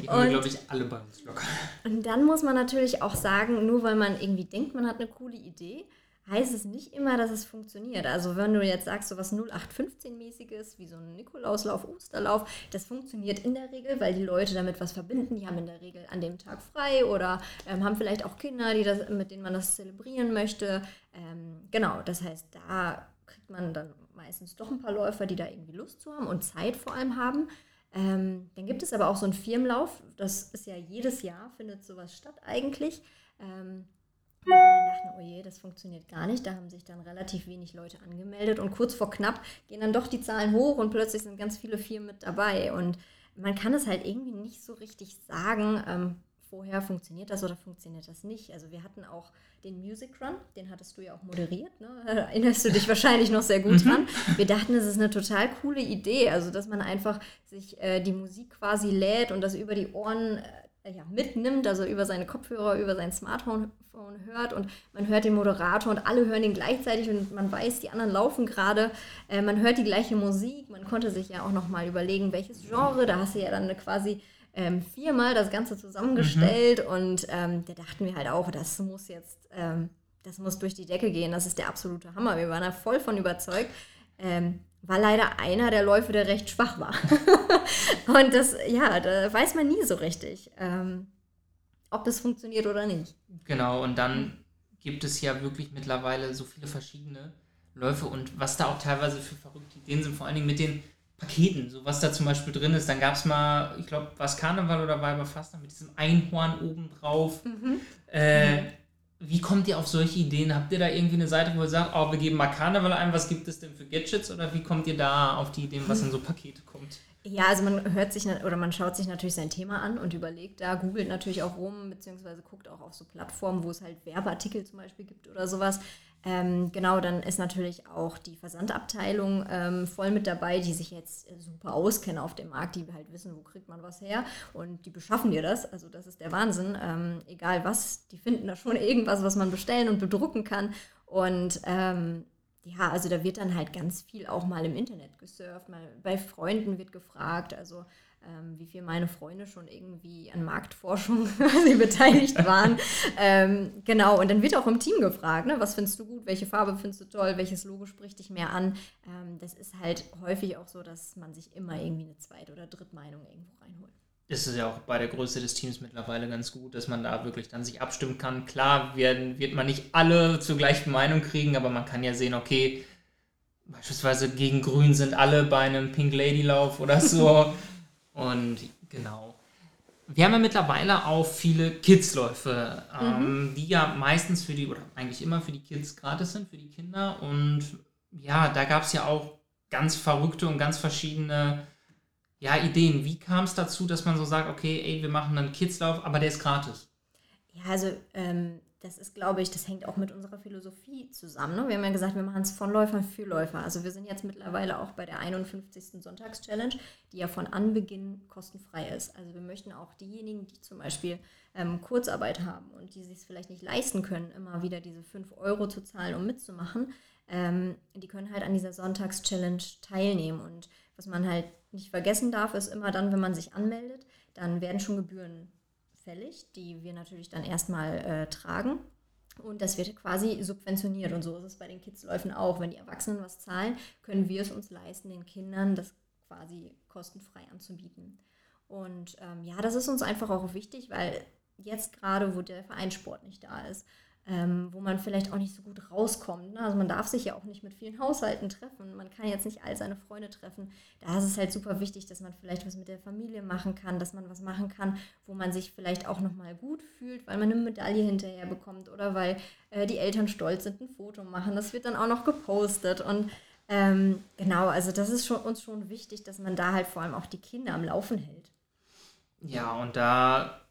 Die haben, glaube ich, alle bei uns locker. Und dann muss man natürlich auch sagen, nur weil man irgendwie denkt, man hat eine coole Idee, heißt es nicht immer, dass es funktioniert. Also wenn du jetzt sagst, so was 0815-mäßiges, wie so ein Nikolauslauf, Osterlauf, das funktioniert in der Regel, weil die Leute damit was verbinden. Die haben in der Regel an dem Tag frei oder ähm, haben vielleicht auch Kinder, die das, mit denen man das zelebrieren möchte. Ähm, genau, das heißt, da kriegt man dann meistens doch ein paar Läufer, die da irgendwie Lust zu haben und Zeit vor allem haben. Ähm, dann gibt es aber auch so einen Firmenlauf, das ist ja jedes Jahr, findet sowas statt eigentlich. Ähm, dachten, oh je, das funktioniert gar nicht. Da haben sich dann relativ wenig Leute angemeldet und kurz vor knapp gehen dann doch die Zahlen hoch und plötzlich sind ganz viele Firmen mit dabei. Und man kann es halt irgendwie nicht so richtig sagen, ähm, vorher, funktioniert das oder funktioniert das nicht. Also wir hatten auch den Music Run, den hattest du ja auch moderiert, ne? erinnerst du dich wahrscheinlich noch sehr gut mhm. dran. Wir dachten, es ist eine total coole Idee, also dass man einfach sich äh, die Musik quasi lädt und das über die Ohren äh, ja, mitnimmt, also über seine Kopfhörer, über sein Smartphone hört und man hört den Moderator und alle hören ihn gleichzeitig und man weiß, die anderen laufen gerade. Äh, man hört die gleiche Musik. Man konnte sich ja auch noch mal überlegen, welches Genre. Da hast du ja dann quasi ähm, viermal das Ganze zusammengestellt mhm. und ähm, da dachten wir halt auch, das muss jetzt, ähm, das muss durch die Decke gehen, das ist der absolute Hammer. Wir waren da voll von überzeugt. Ähm, war leider einer der Läufe, der recht schwach war. und das, ja, da weiß man nie so richtig, ähm, ob das funktioniert oder nicht. Genau, und dann gibt es ja wirklich mittlerweile so viele verschiedene Läufe und was da auch teilweise für verrückte Ideen sind, vor allen Dingen mit den Paketen, so was da zum Beispiel drin ist. Dann gab es mal, ich glaube, war es Karneval oder Weiberfastnacht mit diesem Einhorn oben drauf. Mhm. Äh, wie kommt ihr auf solche Ideen? Habt ihr da irgendwie eine Seite, wo ihr sagt, oh, wir geben mal Karneval ein, was gibt es denn für Gadgets? Oder wie kommt ihr da auf die Ideen, was in so Pakete kommt? Ja, also man hört sich oder man schaut sich natürlich sein Thema an und überlegt da, googelt natürlich auch rum, beziehungsweise guckt auch auf so Plattformen, wo es halt Werbeartikel zum Beispiel gibt oder sowas. Ähm, genau, dann ist natürlich auch die Versandabteilung ähm, voll mit dabei, die sich jetzt super auskennen auf dem Markt, die halt wissen, wo kriegt man was her und die beschaffen dir das. Also das ist der Wahnsinn. Ähm, egal was, die finden da schon irgendwas, was man bestellen und bedrucken kann. Und ähm, ja, also da wird dann halt ganz viel auch mal im Internet gesurft, mal bei Freunden wird gefragt. Also ähm, wie viel meine Freunde schon irgendwie an Marktforschung beteiligt waren. ähm, genau, und dann wird auch im Team gefragt, ne, was findest du gut, welche Farbe findest du toll, welches Logo spricht dich mehr an. Ähm, das ist halt häufig auch so, dass man sich immer irgendwie eine Zweit- oder Drittmeinung irgendwo reinholt. Das ist ja auch bei der Größe des Teams mittlerweile ganz gut, dass man da wirklich dann sich abstimmen kann. Klar werden, wird man nicht alle zur gleichen Meinung kriegen, aber man kann ja sehen, okay, beispielsweise gegen Grün sind alle bei einem Pink Lady Lauf oder so. Und genau. Wir haben ja mittlerweile auch viele Kidsläufe, ähm, mhm. die ja meistens für die, oder eigentlich immer für die Kids gratis sind, für die Kinder. Und ja, da gab es ja auch ganz verrückte und ganz verschiedene ja, Ideen. Wie kam es dazu, dass man so sagt, okay, ey, wir machen einen Kidslauf, aber der ist gratis? Ja, also ähm, das ist, glaube ich, das hängt auch mit unserer Philosophie zusammen. Ne? Wir haben ja gesagt, wir machen es von Läufern für Läufer. Also wir sind jetzt mittlerweile auch bei der 51. Sonntags-Challenge, die ja von Anbeginn kostenfrei ist. Also wir möchten auch diejenigen, die zum Beispiel ähm, Kurzarbeit haben und die sich es vielleicht nicht leisten können, immer wieder diese 5 Euro zu zahlen, um mitzumachen, ähm, die können halt an dieser Sonntags-Challenge teilnehmen. Und was man halt nicht vergessen darf, ist immer dann, wenn man sich anmeldet, dann werden schon Gebühren fällig, die wir natürlich dann erstmal äh, tragen. Und das wird quasi subventioniert. Und so ist es bei den Kidsläufen auch. Wenn die Erwachsenen was zahlen, können wir es uns leisten, den Kindern das quasi kostenfrei anzubieten. Und ähm, ja, das ist uns einfach auch wichtig, weil jetzt gerade, wo der Vereinssport nicht da ist, ähm, wo man vielleicht auch nicht so gut rauskommt. Ne? Also man darf sich ja auch nicht mit vielen Haushalten treffen. Man kann jetzt nicht all seine Freunde treffen. Da ist es halt super wichtig, dass man vielleicht was mit der Familie machen kann, dass man was machen kann, wo man sich vielleicht auch nochmal gut fühlt, weil man eine Medaille hinterher bekommt oder weil äh, die Eltern stolz sind, ein Foto machen. Das wird dann auch noch gepostet und ähm, genau, also das ist schon, uns schon wichtig, dass man da halt vor allem auch die Kinder am Laufen hält. Ja, und da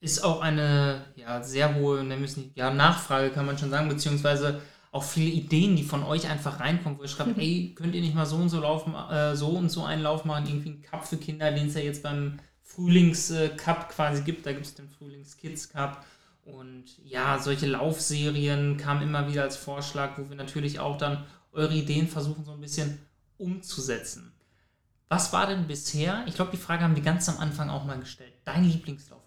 ist auch eine ja, sehr hohe nicht, ja, Nachfrage, kann man schon sagen, beziehungsweise auch viele Ideen, die von euch einfach reinkommen, wo ihr schreibt, ey, könnt ihr nicht mal so und so laufen, äh, so und so einen Lauf machen, irgendwie einen Cup für Kinder, den es ja jetzt beim Frühlings-Cup quasi gibt, da gibt es den Frühlings-Kids-Cup. Und ja, solche Laufserien kamen immer wieder als Vorschlag, wo wir natürlich auch dann eure Ideen versuchen, so ein bisschen umzusetzen. Was war denn bisher, ich glaube, die Frage haben wir ganz am Anfang auch mal gestellt, dein Lieblingslauf?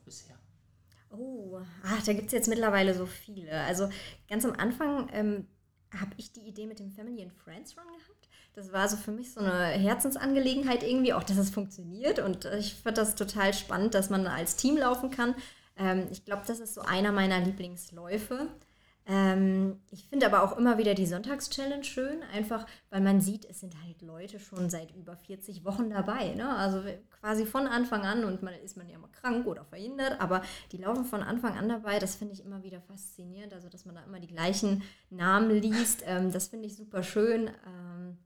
Oh, ach, da gibt es jetzt mittlerweile so viele. Also ganz am Anfang ähm, habe ich die Idee mit dem Family and Friends Run gehabt. Das war so für mich so eine Herzensangelegenheit irgendwie, auch dass es funktioniert. Und ich fand das total spannend, dass man als Team laufen kann. Ähm, ich glaube, das ist so einer meiner Lieblingsläufe. Ähm, ich finde aber auch immer wieder die Sonntagschallenge schön, einfach weil man sieht, es sind halt Leute schon seit über 40 Wochen dabei. Ne? Also quasi von Anfang an und man ist man ja mal krank oder verhindert, aber die laufen von Anfang an dabei. Das finde ich immer wieder faszinierend, also dass man da immer die gleichen Namen liest. Ähm, das finde ich super schön. Ähm,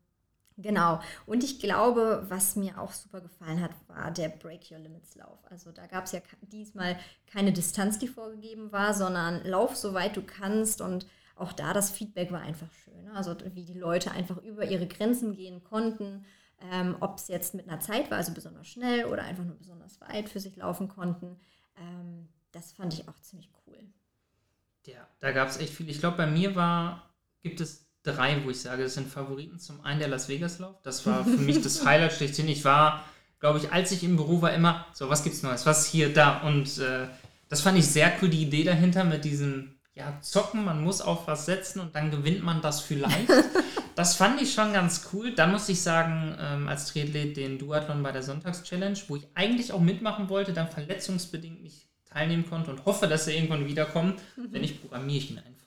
Genau. Und ich glaube, was mir auch super gefallen hat, war der Break Your Limits Lauf. Also da gab es ja diesmal keine Distanz, die vorgegeben war, sondern lauf so weit du kannst. Und auch da das Feedback war einfach schön. Ne? Also wie die Leute einfach über ihre Grenzen gehen konnten. Ähm, Ob es jetzt mit einer Zeit war, also besonders schnell oder einfach nur besonders weit für sich laufen konnten. Ähm, das fand ich auch ziemlich cool. Ja, da gab es echt viel. Ich glaube, bei mir war, gibt es drei, wo ich sage, das sind Favoriten. Zum einen der Las Vegas Lauf. Das war für mich das Highlight schlechthin. Ich war, glaube ich, als ich im Büro war, immer, so, was gibt's Neues? Was hier, da? Und äh, das fand ich sehr cool, die Idee dahinter mit diesem, ja, zocken, man muss auf was setzen und dann gewinnt man das vielleicht. das fand ich schon ganz cool. Dann muss ich sagen, ähm, als Triathlet den Duathlon bei der Sonntagschallenge, wo ich eigentlich auch mitmachen wollte, dann verletzungsbedingt nicht teilnehmen konnte und hoffe, dass er irgendwann wiederkommt. Mhm. Wenn nicht, programmiere ich ihn einfach.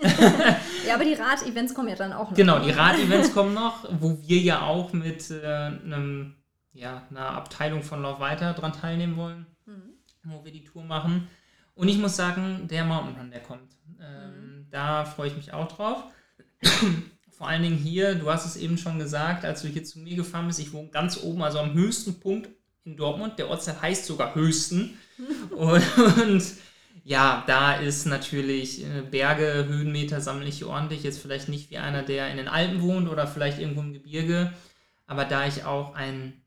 ja, aber die Rad-Events kommen ja dann auch noch. Genau, die Rad-Events kommen noch, wo wir ja auch mit äh, einem, ja, einer Abteilung von Lauf weiter dran teilnehmen wollen, mhm. wo wir die Tour machen. Und ich muss sagen, der Mountain Run, der kommt. Ähm, mhm. Da freue ich mich auch drauf. Vor allen Dingen hier, du hast es eben schon gesagt, als du hier zu mir gefahren bist, ich wohne ganz oben, also am höchsten Punkt in Dortmund. Der Ortsteil heißt sogar Höchsten. und, und ja, da ist natürlich äh, Berge, Höhenmeter sammle ich ordentlich. Jetzt vielleicht nicht wie einer, der in den Alpen wohnt oder vielleicht irgendwo im Gebirge. Aber da ich auch ein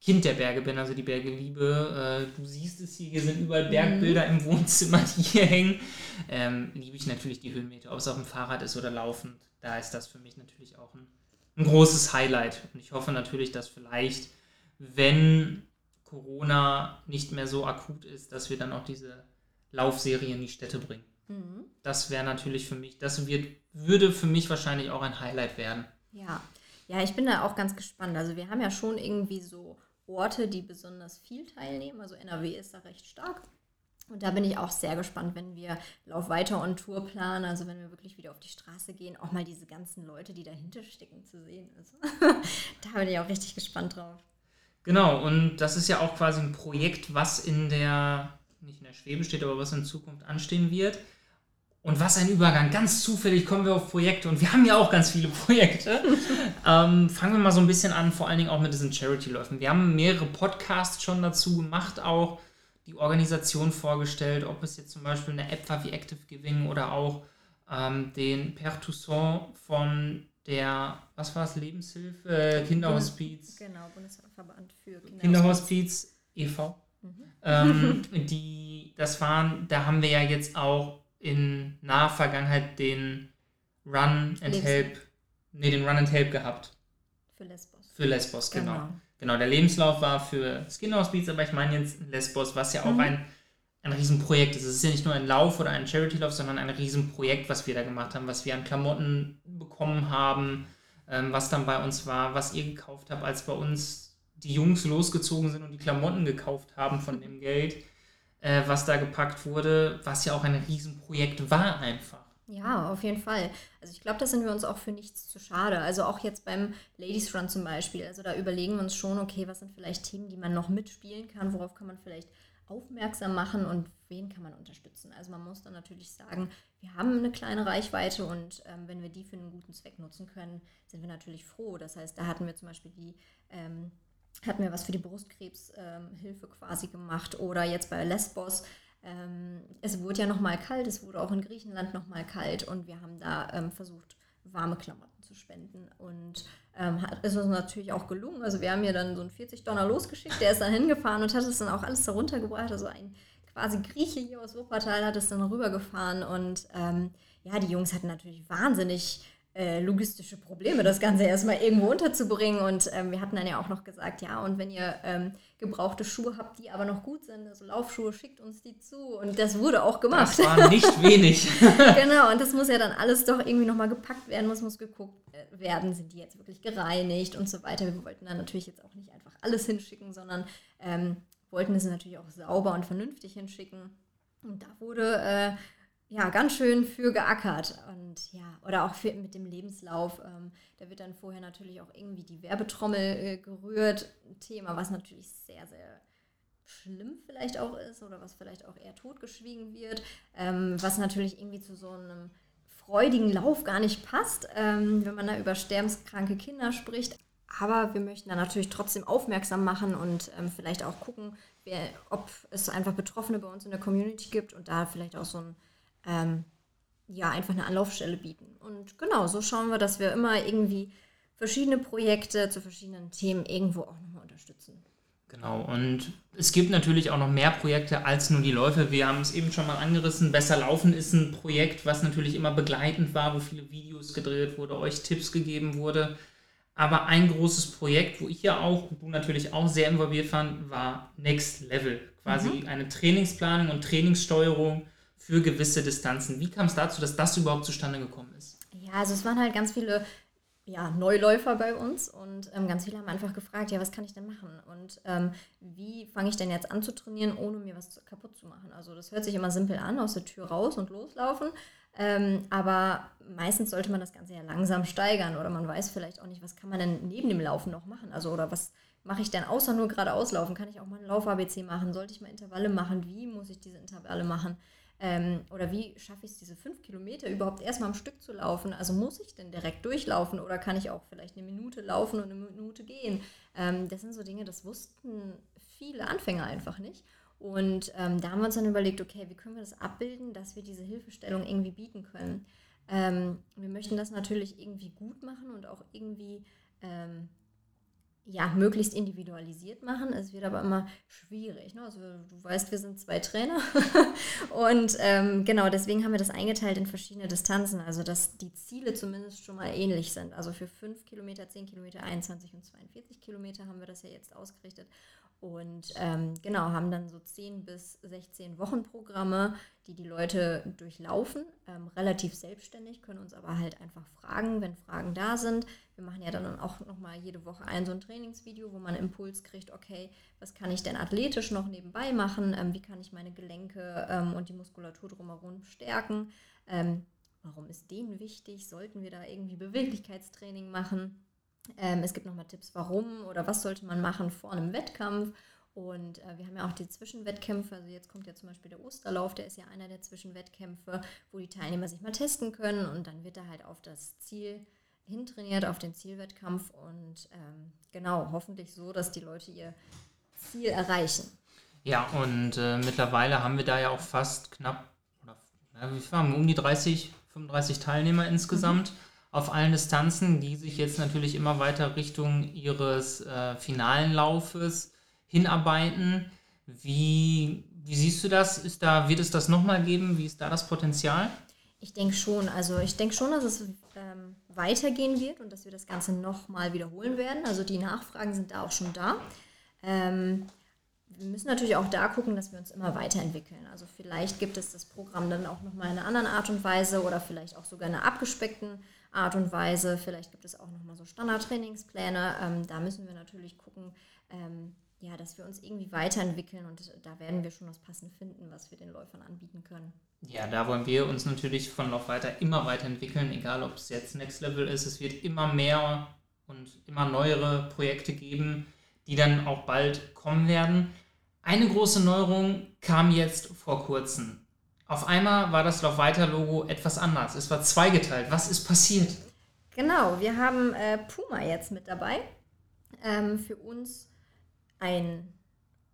Kind der Berge bin, also die Berge liebe, äh, du siehst es hier, hier sind überall mhm. Bergbilder im Wohnzimmer, die hier hängen, ähm, liebe ich natürlich die Höhenmeter, ob es auf dem Fahrrad ist oder laufend. Da ist das für mich natürlich auch ein, ein großes Highlight. Und ich hoffe natürlich, dass vielleicht, wenn Corona nicht mehr so akut ist, dass wir dann auch diese Laufserie in die Städte bringen. Mhm. Das wäre natürlich für mich, das wird, würde für mich wahrscheinlich auch ein Highlight werden. Ja. Ja, ich bin da auch ganz gespannt. Also wir haben ja schon irgendwie so Orte, die besonders viel teilnehmen. Also NRW ist da recht stark. Und da bin ich auch sehr gespannt, wenn wir Lauf weiter on Tour planen, also wenn wir wirklich wieder auf die Straße gehen, auch mal diese ganzen Leute, die dahinter stecken, zu sehen. Also, da bin ich auch richtig gespannt drauf. Genau, und das ist ja auch quasi ein Projekt, was in der nicht in der Schwebe steht, aber was in Zukunft anstehen wird. Und was ein Übergang. Ganz zufällig kommen wir auf Projekte und wir haben ja auch ganz viele Projekte. ähm, fangen wir mal so ein bisschen an, vor allen Dingen auch mit diesen Charity-Läufen. Wir haben mehrere Podcasts schon dazu gemacht, auch die Organisation vorgestellt, ob es jetzt zum Beispiel eine App war wie Active Giving oder auch ähm, den Père Toussaint von der, was war es, Lebenshilfe, äh, Kinderhospiz. Genau, Bundesverband für Kinderhospiz. Kinderhospiz e.V. Ähm, die, das waren, da haben wir ja jetzt auch in naher Vergangenheit den Run and Help, nee, den Run and Help gehabt. Für Lesbos. Für Lesbos, genau. Genau, genau der Lebenslauf war für Skinhouse Beats, aber ich meine jetzt Lesbos, was ja auch mhm. ein, ein Riesenprojekt ist. Es ist ja nicht nur ein Lauf oder ein Charity-Lauf, sondern ein Riesenprojekt, was wir da gemacht haben, was wir an Klamotten bekommen haben, ähm, was dann bei uns war, was ihr gekauft habt, als bei uns die Jungs losgezogen sind und die Klamotten gekauft haben von dem Geld, äh, was da gepackt wurde, was ja auch ein Riesenprojekt war einfach. Ja, auf jeden Fall. Also ich glaube, da sind wir uns auch für nichts zu schade. Also auch jetzt beim Ladies Run zum Beispiel. Also da überlegen wir uns schon, okay, was sind vielleicht Themen, die man noch mitspielen kann, worauf kann man vielleicht aufmerksam machen und wen kann man unterstützen. Also man muss dann natürlich sagen, wir haben eine kleine Reichweite und ähm, wenn wir die für einen guten Zweck nutzen können, sind wir natürlich froh. Das heißt, da hatten wir zum Beispiel die ähm, hat mir was für die Brustkrebshilfe ähm, quasi gemacht. Oder jetzt bei Lesbos. Ähm, es wurde ja nochmal kalt, es wurde auch in Griechenland nochmal kalt und wir haben da ähm, versucht, warme Klamotten zu spenden. Und ähm, hat, ist uns natürlich auch gelungen. Also wir haben hier dann so einen 40 Dollar losgeschickt, der ist dann hingefahren und hat es dann auch alles darunter gebracht. Also ein quasi Grieche hier aus Wuppertal hat es dann rübergefahren und ähm, ja, die Jungs hatten natürlich wahnsinnig äh, logistische Probleme, das Ganze erstmal irgendwo unterzubringen. Und ähm, wir hatten dann ja auch noch gesagt, ja, und wenn ihr ähm, gebrauchte Schuhe habt, die aber noch gut sind, also Laufschuhe, schickt uns die zu. Und das wurde auch gemacht. Das war nicht wenig. genau, und das muss ja dann alles doch irgendwie nochmal gepackt werden, muss, muss geguckt äh, werden, sind die jetzt wirklich gereinigt und so weiter. Wir wollten dann natürlich jetzt auch nicht einfach alles hinschicken, sondern ähm, wollten es natürlich auch sauber und vernünftig hinschicken. Und da wurde äh, ja, ganz schön für geackert. Und ja, oder auch für, mit dem Lebenslauf. Ähm, da wird dann vorher natürlich auch irgendwie die Werbetrommel äh, gerührt. Ein Thema, was natürlich sehr, sehr schlimm vielleicht auch ist oder was vielleicht auch eher totgeschwiegen wird. Ähm, was natürlich irgendwie zu so einem freudigen Lauf gar nicht passt, ähm, wenn man da über sterbenskranke Kinder spricht. aber wir möchten dann natürlich trotzdem aufmerksam machen und ähm, vielleicht auch gucken, wer, ob es einfach Betroffene bei uns in der Community gibt und da vielleicht auch so ein, ähm, ja, einfach eine Anlaufstelle bieten. Und genau, so schauen wir, dass wir immer irgendwie verschiedene Projekte zu verschiedenen Themen irgendwo auch nochmal unterstützen. Genau, und es gibt natürlich auch noch mehr Projekte als nur die Läufe. Wir haben es eben schon mal angerissen. Besser Laufen ist ein Projekt, was natürlich immer begleitend war, wo viele Videos gedreht wurde, euch Tipps gegeben wurde. Aber ein großes Projekt, wo ich ja auch und du natürlich auch sehr involviert fand, war Next Level. Quasi mhm. eine Trainingsplanung und Trainingssteuerung für gewisse Distanzen. Wie kam es dazu, dass das überhaupt zustande gekommen ist? Ja, also es waren halt ganz viele ja, Neuläufer bei uns und ähm, ganz viele haben einfach gefragt, ja, was kann ich denn machen und ähm, wie fange ich denn jetzt an zu trainieren, ohne mir was kaputt zu machen. Also das hört sich immer simpel an, aus der Tür raus und loslaufen, ähm, aber meistens sollte man das Ganze ja langsam steigern oder man weiß vielleicht auch nicht, was kann man denn neben dem Laufen noch machen. Also oder was mache ich denn außer nur geradeaus laufen? Kann ich auch mal ein Lauf-ABC machen? Sollte ich mal Intervalle machen? Wie muss ich diese Intervalle machen? Ähm, oder wie schaffe ich es, diese fünf Kilometer überhaupt erstmal am Stück zu laufen? Also muss ich denn direkt durchlaufen oder kann ich auch vielleicht eine Minute laufen und eine Minute gehen? Ähm, das sind so Dinge, das wussten viele Anfänger einfach nicht. Und ähm, da haben wir uns dann überlegt, okay, wie können wir das abbilden, dass wir diese Hilfestellung irgendwie bieten können. Ähm, wir möchten das natürlich irgendwie gut machen und auch irgendwie ähm, ja, möglichst individualisiert machen. Es wird aber immer schwierig. Ne? Also du weißt, wir sind zwei Trainer und ähm, genau deswegen haben wir das eingeteilt in verschiedene Distanzen, also dass die Ziele zumindest schon mal ähnlich sind. Also für 5 Kilometer, 10 Kilometer, 21 und 42 Kilometer haben wir das ja jetzt ausgerichtet und ähm, genau, haben dann so 10 bis 16 Wochenprogramme, die die Leute durchlaufen, ähm, relativ selbstständig, können uns aber halt einfach fragen, wenn Fragen da sind. Wir machen ja dann auch nochmal jede Woche ein so ein Trainingsvideo, wo man Impuls kriegt, okay, was kann ich denn athletisch noch nebenbei machen? Ähm, wie kann ich meine Gelenke ähm, und die Muskulatur drumherum stärken? Ähm, warum ist denen wichtig? Sollten wir da irgendwie Beweglichkeitstraining machen? Ähm, es gibt nochmal Tipps, warum oder was sollte man machen vor einem Wettkampf. Und äh, wir haben ja auch die Zwischenwettkämpfe. Also jetzt kommt ja zum Beispiel der Osterlauf, der ist ja einer der Zwischenwettkämpfe, wo die Teilnehmer sich mal testen können. Und dann wird er halt auf das Ziel hintrainiert, auf den Zielwettkampf. Und ähm, genau, hoffentlich so, dass die Leute ihr Ziel erreichen. Ja, und äh, mittlerweile haben wir da ja auch fast knapp, oder na, wie viel haben wir, um die 30, 35 Teilnehmer insgesamt. Mhm auf allen Distanzen, die sich jetzt natürlich immer weiter Richtung ihres äh, finalen Laufes hinarbeiten. Wie, wie siehst du das? Ist da, wird es das nochmal geben? Wie ist da das Potenzial? Ich denke schon. Also ich denke schon, dass es ähm, weitergehen wird und dass wir das Ganze nochmal wiederholen werden. Also die Nachfragen sind da auch schon da. Ähm, wir müssen natürlich auch da gucken, dass wir uns immer weiterentwickeln. Also vielleicht gibt es das Programm dann auch nochmal in einer anderen Art und Weise oder vielleicht auch sogar in einer abgespeckten Art und Weise. Vielleicht gibt es auch nochmal so Standardtrainingspläne. Ähm, da müssen wir natürlich gucken, ähm, ja, dass wir uns irgendwie weiterentwickeln und da werden wir schon das Passende finden, was wir den Läufern anbieten können. Ja, da wollen wir uns natürlich von Lauf weiter immer weiterentwickeln, egal ob es jetzt Next Level ist. Es wird immer mehr und immer neuere Projekte geben, die dann auch bald kommen werden. Eine große Neuerung kam jetzt vor kurzem. Auf einmal war das Laufweiter-Logo etwas anders. Es war zweigeteilt. Was ist passiert? Genau, wir haben äh, Puma jetzt mit dabei. Ähm, für uns ein,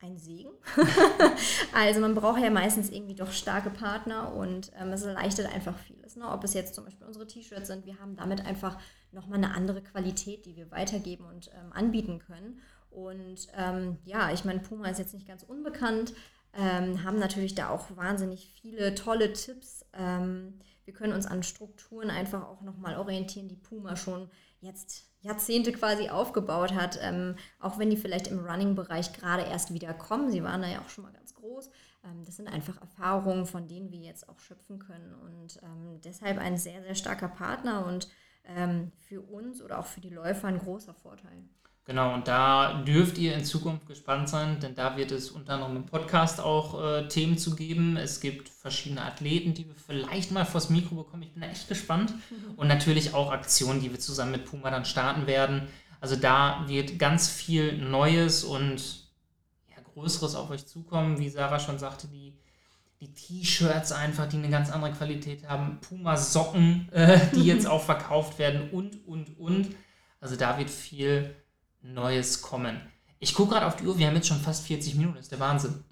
ein Segen. also man braucht ja meistens irgendwie doch starke Partner und ähm, es erleichtert einfach vieles. Ne? Ob es jetzt zum Beispiel unsere T-Shirts sind, wir haben damit einfach nochmal eine andere Qualität, die wir weitergeben und ähm, anbieten können. Und ähm, ja, ich meine, Puma ist jetzt nicht ganz unbekannt ähm, haben natürlich da auch wahnsinnig viele tolle Tipps. Ähm, wir können uns an Strukturen einfach auch nochmal orientieren, die Puma schon jetzt Jahrzehnte quasi aufgebaut hat, ähm, auch wenn die vielleicht im Running-Bereich gerade erst wieder kommen. Sie waren da ja auch schon mal ganz groß. Ähm, das sind einfach Erfahrungen, von denen wir jetzt auch schöpfen können und ähm, deshalb ein sehr, sehr starker Partner und ähm, für uns oder auch für die Läufer ein großer Vorteil. Genau, und da dürft ihr in Zukunft gespannt sein, denn da wird es unter anderem im Podcast auch äh, Themen zu geben. Es gibt verschiedene Athleten, die wir vielleicht mal vors Mikro bekommen. Ich bin da echt gespannt. Mhm. Und natürlich auch Aktionen, die wir zusammen mit Puma dann starten werden. Also da wird ganz viel Neues und ja, Größeres auf euch zukommen. Wie Sarah schon sagte, die, die T-Shirts einfach, die eine ganz andere Qualität haben. Puma-Socken, äh, die jetzt auch verkauft werden und, und, und. Also da wird viel Neues kommen. Ich gucke gerade auf die Uhr, wir haben jetzt schon fast 40 Minuten, das ist der Wahnsinn.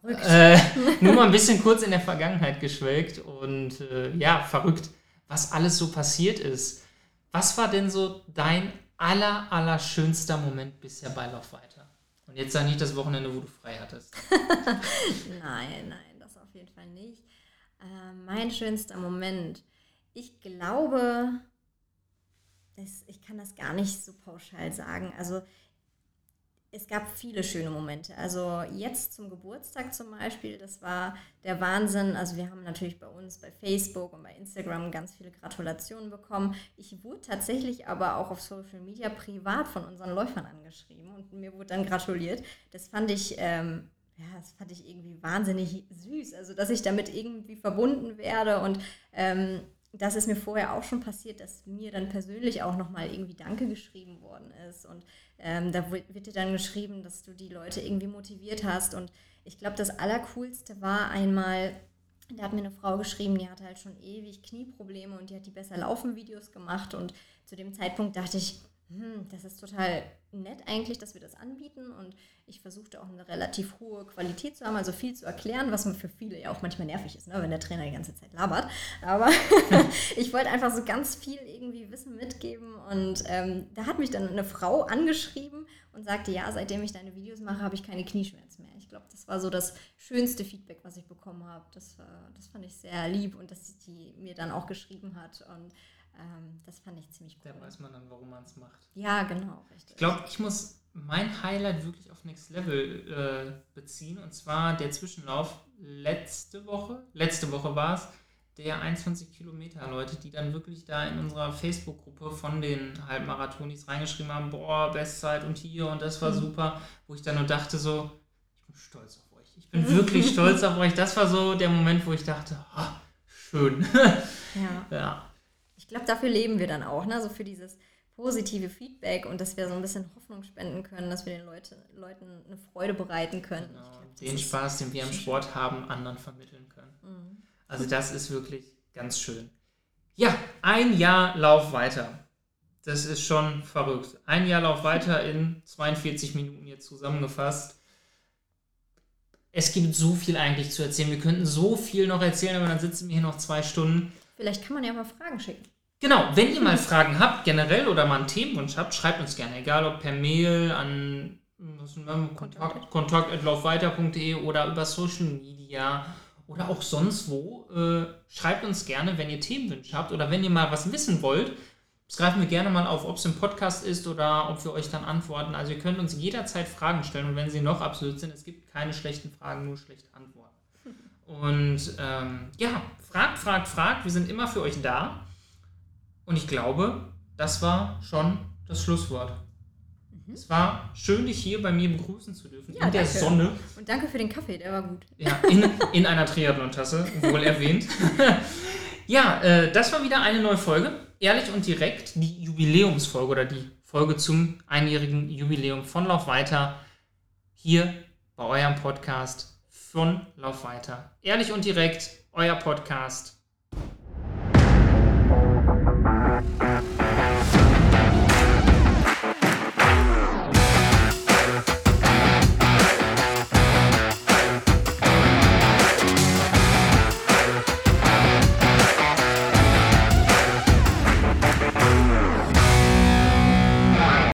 Verrückt. Äh, nur mal ein bisschen kurz in der Vergangenheit geschwelgt und äh, ja, verrückt, was alles so passiert ist. Was war denn so dein aller, aller schönster Moment bisher bei Lauf weiter? Und jetzt sag nicht das Wochenende, wo du frei hattest. nein, nein, das auf jeden Fall nicht. Äh, mein schönster Moment. Ich glaube, das, ich kann das gar nicht so pauschal sagen. Also es gab viele schöne Momente. Also jetzt zum Geburtstag zum Beispiel, das war der Wahnsinn. Also wir haben natürlich bei uns bei Facebook und bei Instagram ganz viele Gratulationen bekommen. Ich wurde tatsächlich aber auch auf Social Media privat von unseren Läufern angeschrieben und mir wurde dann gratuliert. Das fand ich, ähm, ja, das fand ich irgendwie wahnsinnig süß. Also dass ich damit irgendwie verbunden werde und ähm, das ist mir vorher auch schon passiert, dass mir dann persönlich auch nochmal irgendwie Danke geschrieben worden ist. Und ähm, da wird dir dann geschrieben, dass du die Leute irgendwie motiviert hast. Und ich glaube, das Allercoolste war einmal, da hat mir eine Frau geschrieben, die hatte halt schon ewig Knieprobleme und die hat die besser laufen Videos gemacht. Und zu dem Zeitpunkt dachte ich, hm, das ist total nett eigentlich, dass wir das anbieten und ich versuchte auch eine relativ hohe Qualität zu haben, also viel zu erklären, was für viele ja auch manchmal nervig ist, ne, wenn der Trainer die ganze Zeit labert. Aber ich wollte einfach so ganz viel irgendwie Wissen mitgeben und ähm, da hat mich dann eine Frau angeschrieben und sagte, ja, seitdem ich deine Videos mache, habe ich keine Knieschmerzen mehr. Ich glaube, das war so das schönste Feedback, was ich bekommen habe. Das, das fand ich sehr lieb und dass sie mir dann auch geschrieben hat und ähm, das fand ich ziemlich cool. Da weiß man dann, warum man es macht. Ja, genau, richtig. Ich glaube, ich muss mein Highlight wirklich auf Next Level äh, beziehen. Und zwar der Zwischenlauf letzte Woche. Letzte Woche war es. Der 21 Kilometer Leute, die dann wirklich da in unserer Facebook-Gruppe von den Halbmarathonis reingeschrieben haben, boah, Bestzeit und hier und das war mhm. super, wo ich dann nur dachte so, ich bin stolz auf euch. Ich bin wirklich stolz auf euch. Das war so der Moment, wo ich dachte, oh, schön. ja. ja ich glaube, dafür leben wir dann auch, ne? So für dieses positive Feedback und dass wir so ein bisschen Hoffnung spenden können, dass wir den Leute, Leuten eine Freude bereiten können. Genau. Glaub, den Spaß, den wir im Sport haben, anderen vermitteln können. Mhm. Also das ist wirklich ganz schön. Ja, ein Jahr Lauf weiter. Das ist schon verrückt. Ein Jahr Lauf weiter in 42 Minuten jetzt zusammengefasst. Es gibt so viel eigentlich zu erzählen. Wir könnten so viel noch erzählen, aber dann sitzen wir hier noch zwei Stunden. Vielleicht kann man ja mal Fragen schicken. Genau, wenn ihr mal Fragen habt, generell oder mal einen Themenwunsch habt, schreibt uns gerne, egal ob per Mail an Kontakt, kontakt.laufweiter.de oder über Social Media oder auch sonst wo. Äh, schreibt uns gerne, wenn ihr Themenwünsche habt oder wenn ihr mal was wissen wollt. Das greifen wir gerne mal auf, ob es im Podcast ist oder ob wir euch dann antworten. Also ihr könnt uns jederzeit Fragen stellen und wenn sie noch absolut sind, es gibt keine schlechten Fragen, nur schlechte Antworten. Und ähm, ja, fragt, fragt, fragt. Wir sind immer für euch da. Und ich glaube, das war schon das Schlusswort. Mhm. Es war schön, dich hier bei mir begrüßen zu dürfen. Ja, in der danke. Sonne. Und danke für den Kaffee, der war gut. Ja, in, in einer Triathlon-Tasse, wohl erwähnt. ja, äh, das war wieder eine neue Folge. Ehrlich und direkt die Jubiläumsfolge oder die Folge zum einjährigen Jubiläum von Lauf weiter. Hier bei eurem Podcast von Lauf weiter. Ehrlich und direkt, euer Podcast